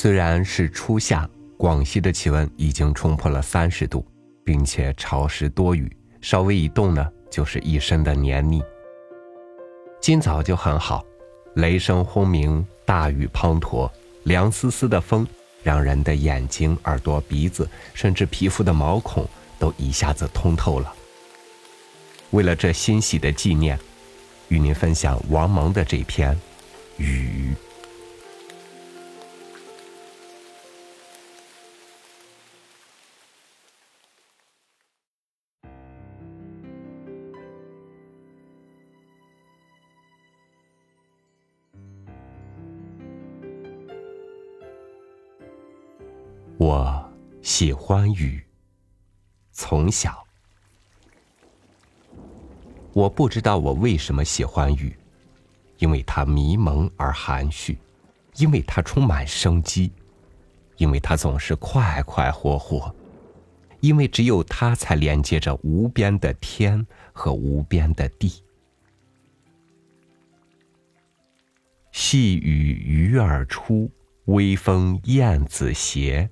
虽然是初夏，广西的气温已经冲破了三十度，并且潮湿多雨，稍微一动呢，就是一身的黏腻。今早就很好，雷声轰鸣，大雨滂沱，凉丝丝的风，让人的眼睛、耳朵、鼻子，甚至皮肤的毛孔都一下子通透了。为了这欣喜的纪念，与您分享王蒙的这篇《雨》。我喜欢雨，从小。我不知道我为什么喜欢雨，因为它迷蒙而含蓄，因为它充满生机，因为它总是快快活活，因为只有它才连接着无边的天和无边的地。细雨鱼儿出，微风燕子斜。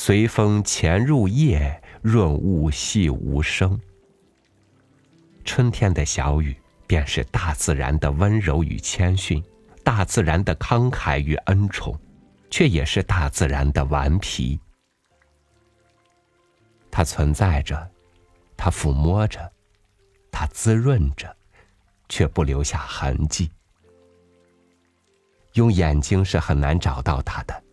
随风潜入夜，润物细无声。春天的小雨，便是大自然的温柔与谦逊，大自然的慷慨与恩宠，却也是大自然的顽皮。它存在着，它抚摸着，它滋润着，却不留下痕迹。用眼睛是很难找到它的，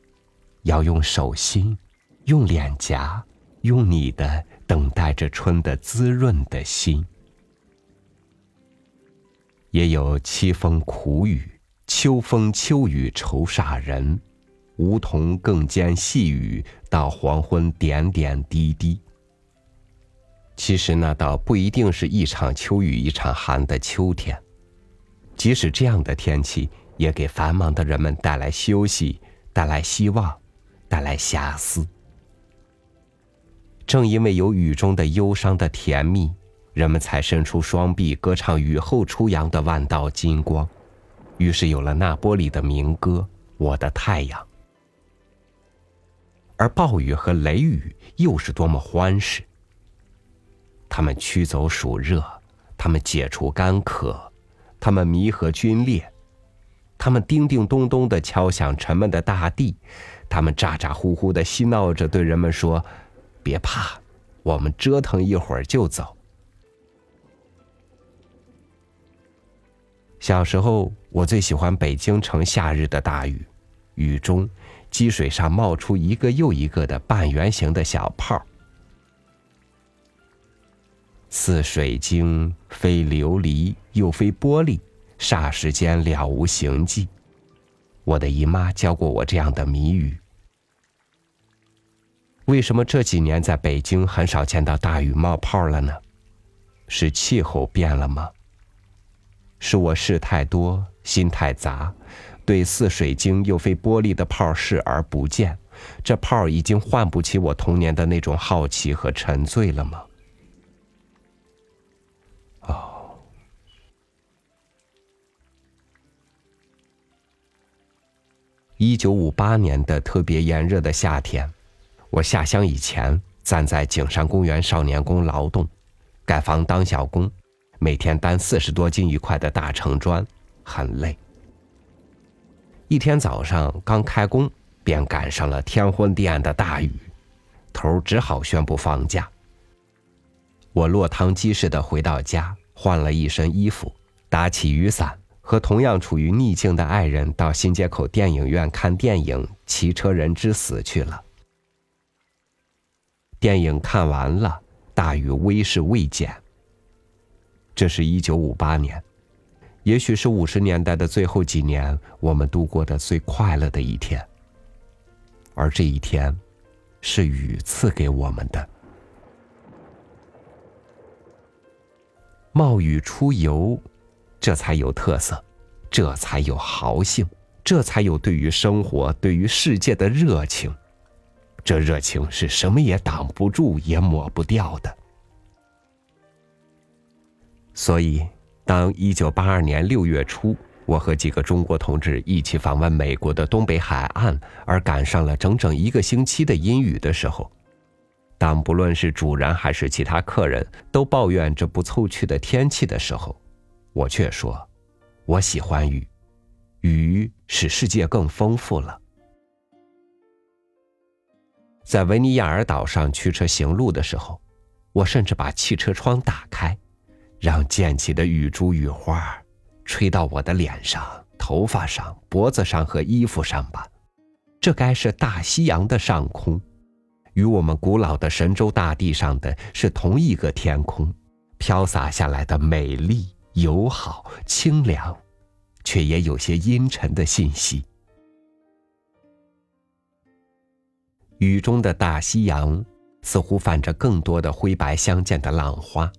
要用手心。用脸颊，用你的等待着春的滋润的心。也有凄风苦雨，秋风秋雨愁煞人。梧桐更兼细雨，到黄昏点点滴滴。其实那倒不一定是一场秋雨一场寒的秋天，即使这样的天气，也给繁忙的人们带来休息，带来希望，带来遐思。正因为有雨中的忧伤的甜蜜，人们才伸出双臂歌唱雨后初阳的万道金光，于是有了那波里的民歌《我的太阳》。而暴雨和雷雨又是多么欢实！他们驱走暑热，他们解除干渴，他们弥合皲裂，他们叮叮咚咚的敲响沉闷的大地，他们咋咋呼呼的嬉闹着对人们说。别怕，我们折腾一会儿就走。小时候，我最喜欢北京城夏日的大雨，雨中积水上冒出一个又一个的半圆形的小泡，似水晶，非琉璃，又非玻璃，霎时间了无形迹。我的姨妈教过我这样的谜语。为什么这几年在北京很少见到大雨冒泡了呢？是气候变了吗？是我事太多，心太杂，对似水晶又非玻璃的泡视而不见？这泡已经唤不起我童年的那种好奇和沉醉了吗？哦，一九五八年的特别炎热的夏天。我下乡以前，站在景山公园少年宫劳动，盖房当小工，每天担四十多斤一块的大城砖，很累。一天早上刚开工，便赶上了天昏地暗的大雨，头只好宣布放假。我落汤鸡似的回到家，换了一身衣服，打起雨伞，和同样处于逆境的爱人到新街口电影院看电影《骑车人之死》去了。电影看完了，大雨威势未减。这是一九五八年，也许是五十年代的最后几年，我们度过的最快乐的一天。而这一天，是雨赐给我们的。冒雨出游，这才有特色，这才有豪兴，这才有对于生活、对于世界的热情。这热情是什么也挡不住、也抹不掉的。所以，当一九八二年六月初，我和几个中国同志一起访问美国的东北海岸，而赶上了整整一个星期的阴雨的时候，当不论是主人还是其他客人都抱怨这不凑趣的天气的时候，我却说：“我喜欢雨，雨使世界更丰富了。”在维尼亚尔岛上驱车行路的时候，我甚至把汽车窗打开，让溅起的雨珠雨花。吹到我的脸上、头发上、脖子上和衣服上吧，这该是大西洋的上空，与我们古老的神州大地上的是同一个天空，飘洒下来的美丽、友好、清凉，却也有些阴沉的信息。雨中的大西洋，似乎泛着更多的灰白相间的浪花。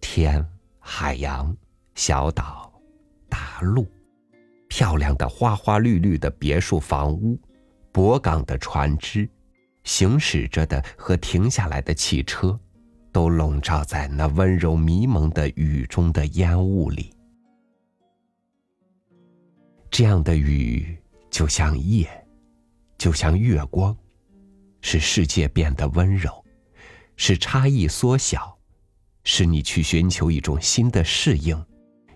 天，海洋。小岛，大陆，漂亮的花花绿绿的别墅房屋，泊港的船只，行驶着的和停下来的汽车，都笼罩在那温柔迷蒙的雨中的烟雾里。这样的雨，就像夜，就像月光，使世界变得温柔，使差异缩小，使你去寻求一种新的适应。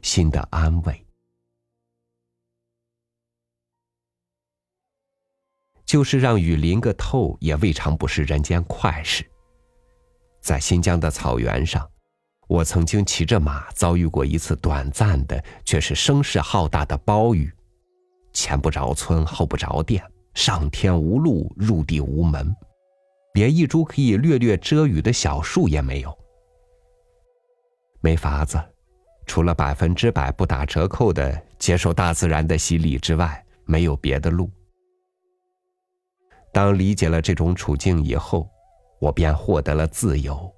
新的安慰，就是让雨淋个透，也未尝不是人间快事。在新疆的草原上，我曾经骑着马遭遇过一次短暂的，却是声势浩大的暴雨，前不着村，后不着店，上天无路，入地无门，连一株可以略略遮雨的小树也没有，没法子。除了百分之百不打折扣的接受大自然的洗礼之外，没有别的路。当理解了这种处境以后，我便获得了自由。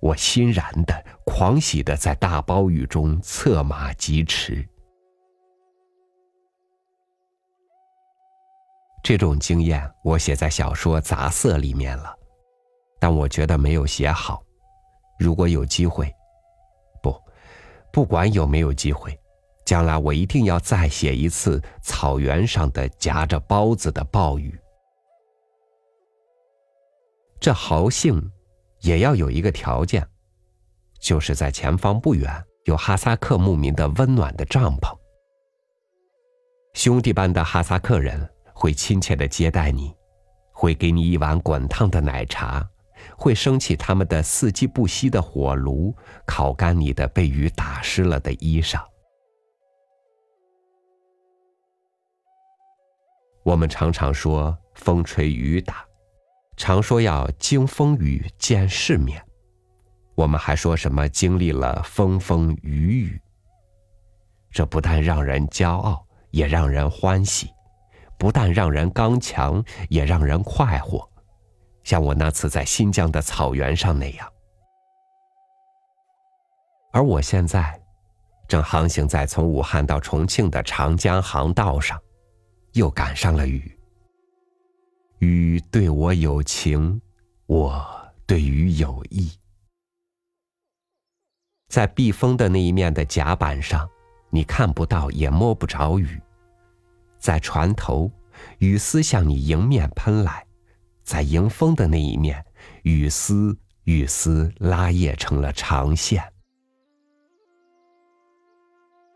我欣然的、狂喜的在大暴雨中策马疾驰。这种经验我写在小说《杂色》里面了，但我觉得没有写好。如果有机会。不不管有没有机会，将来我一定要再写一次草原上的夹着包子的暴雨。这豪兴，也要有一个条件，就是在前方不远有哈萨克牧民的温暖的帐篷，兄弟般的哈萨克人会亲切的接待你，会给你一碗滚烫的奶茶。会升起他们的四季不息的火炉，烤干你的被雨打湿了的衣裳。我们常常说风吹雨打，常说要经风雨见世面。我们还说什么经历了风风雨雨。这不但让人骄傲，也让人欢喜；不但让人刚强，也让人快活。像我那次在新疆的草原上那样，而我现在正航行在从武汉到重庆的长江航道上，又赶上了雨。雨对我有情，我对雨有意。在避风的那一面的甲板上，你看不到也摸不着雨；在船头，雨丝向你迎面喷来。在迎风的那一面，雨丝雨丝拉曳成了长线。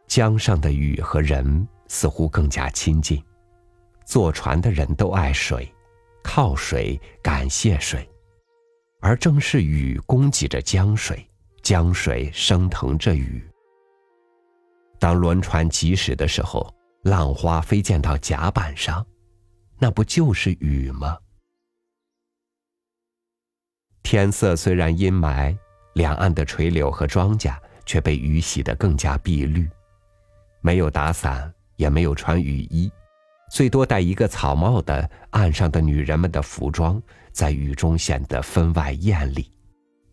江上的雨和人似乎更加亲近，坐船的人都爱水，靠水感谢水，而正是雨供给着江水，江水升腾着雨。当轮船疾驶的时候，浪花飞溅到甲板上，那不就是雨吗？天色虽然阴霾，两岸的垂柳和庄稼却被雨洗得更加碧绿。没有打伞，也没有穿雨衣，最多戴一个草帽的岸上的女人们的服装，在雨中显得分外艳丽。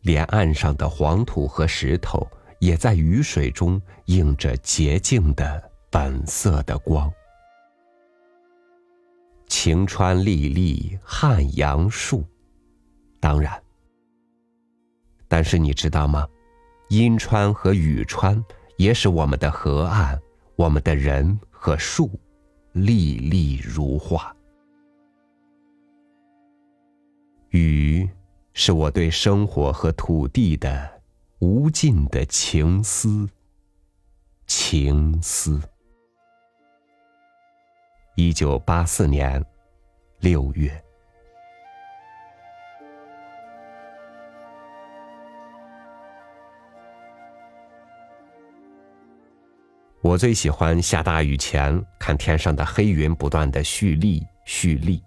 连岸上的黄土和石头，也在雨水中映着洁净的本色的光。晴川历历汉阳树，当然。但是你知道吗？阴川和雨川也使我们的河岸、我们的人和树，历历如画。雨是我对生活和土地的无尽的情思，情思。一九八四年六月。我最喜欢下大雨前看天上的黑云不断的蓄力蓄力，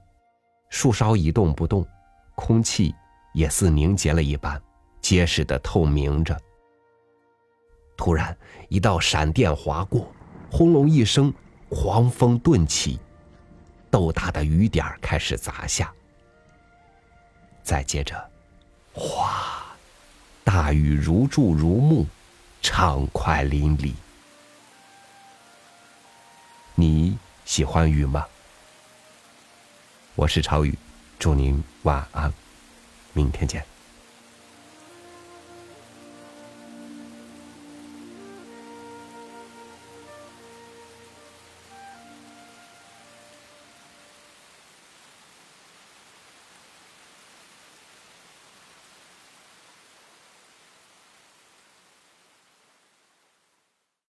树梢一动不动，空气也似凝结了一般，结实的透明着。突然，一道闪电划过，轰隆一声，狂风顿起，豆大的雨点开始砸下。再接着，哗，大雨如注如目，畅快淋漓。你喜欢雨吗？我是朝雨，祝您晚安，明天见。